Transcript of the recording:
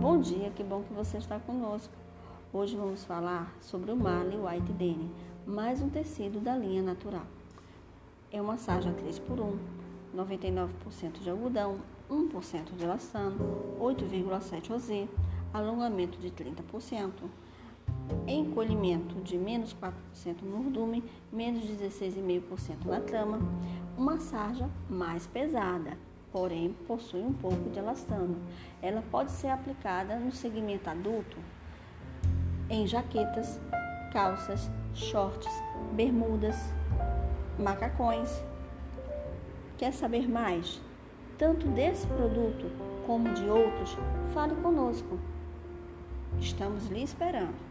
Bom dia, que bom que você está conosco. Hoje vamos falar sobre o Marley White Denim, mais um tecido da linha natural. É uma sarja 3x1, 99% de algodão, 1% de elastano, 8,7 OZ, alongamento de 30%, encolhimento de menos 4% no urdume, menos 16,5% na trama, uma sarja mais pesada, porém possui um pouco de elastano. Ela pode ser aplicada no segmento adulto em jaquetas, calças, shorts, bermudas, macacões. Quer saber mais? Tanto desse produto como de outros, fale conosco. Estamos lhe esperando.